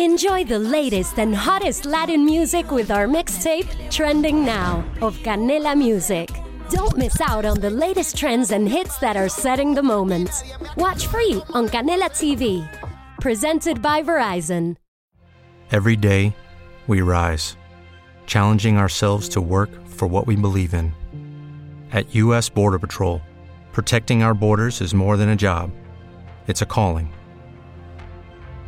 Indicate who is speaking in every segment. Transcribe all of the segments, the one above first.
Speaker 1: Enjoy the latest and hottest Latin music with our mixtape, Trending Now, of Canela Music. Don't miss out on the latest trends and hits that are setting the moment. Watch free on Canela TV. Presented by Verizon.
Speaker 2: Every day, we rise, challenging ourselves to work for what we believe in. At U.S. Border Patrol, protecting our borders is more than a job, it's a calling.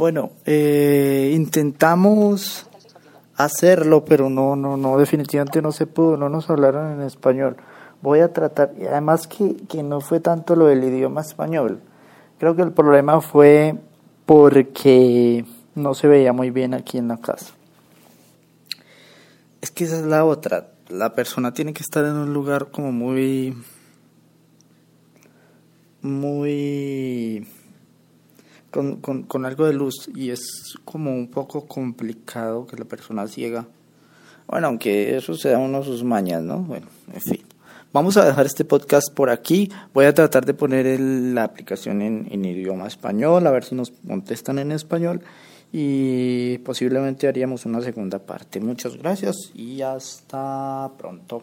Speaker 3: Bueno, eh, intentamos hacerlo, pero no, no, no, definitivamente no se pudo, no nos hablaron en español. Voy a tratar, y además que, que no fue tanto lo del idioma español. Creo que el problema fue porque no se veía muy bien aquí en la casa. Es que esa es la otra. La persona tiene que estar en un lugar como muy. muy con, con, con, algo de luz y es como un poco complicado que la persona ciega. Bueno, aunque eso sea uno de sus mañas, ¿no? Bueno, en fin. Vamos a dejar este podcast por aquí. Voy a tratar de poner el, la aplicación en, en idioma español, a ver si nos contestan en español y posiblemente haríamos una segunda parte. Muchas gracias y hasta pronto.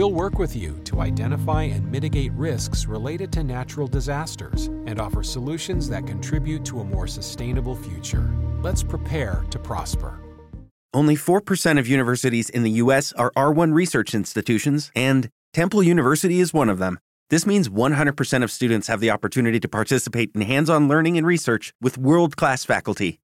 Speaker 4: We'll work with you to identify and mitigate risks related to natural disasters and offer solutions that contribute to a more sustainable future. Let's prepare to prosper.
Speaker 5: Only 4% of universities in the U.S. are R1 research institutions, and Temple University is one of them. This means 100% of students have the opportunity to participate in hands on learning and research with world class faculty.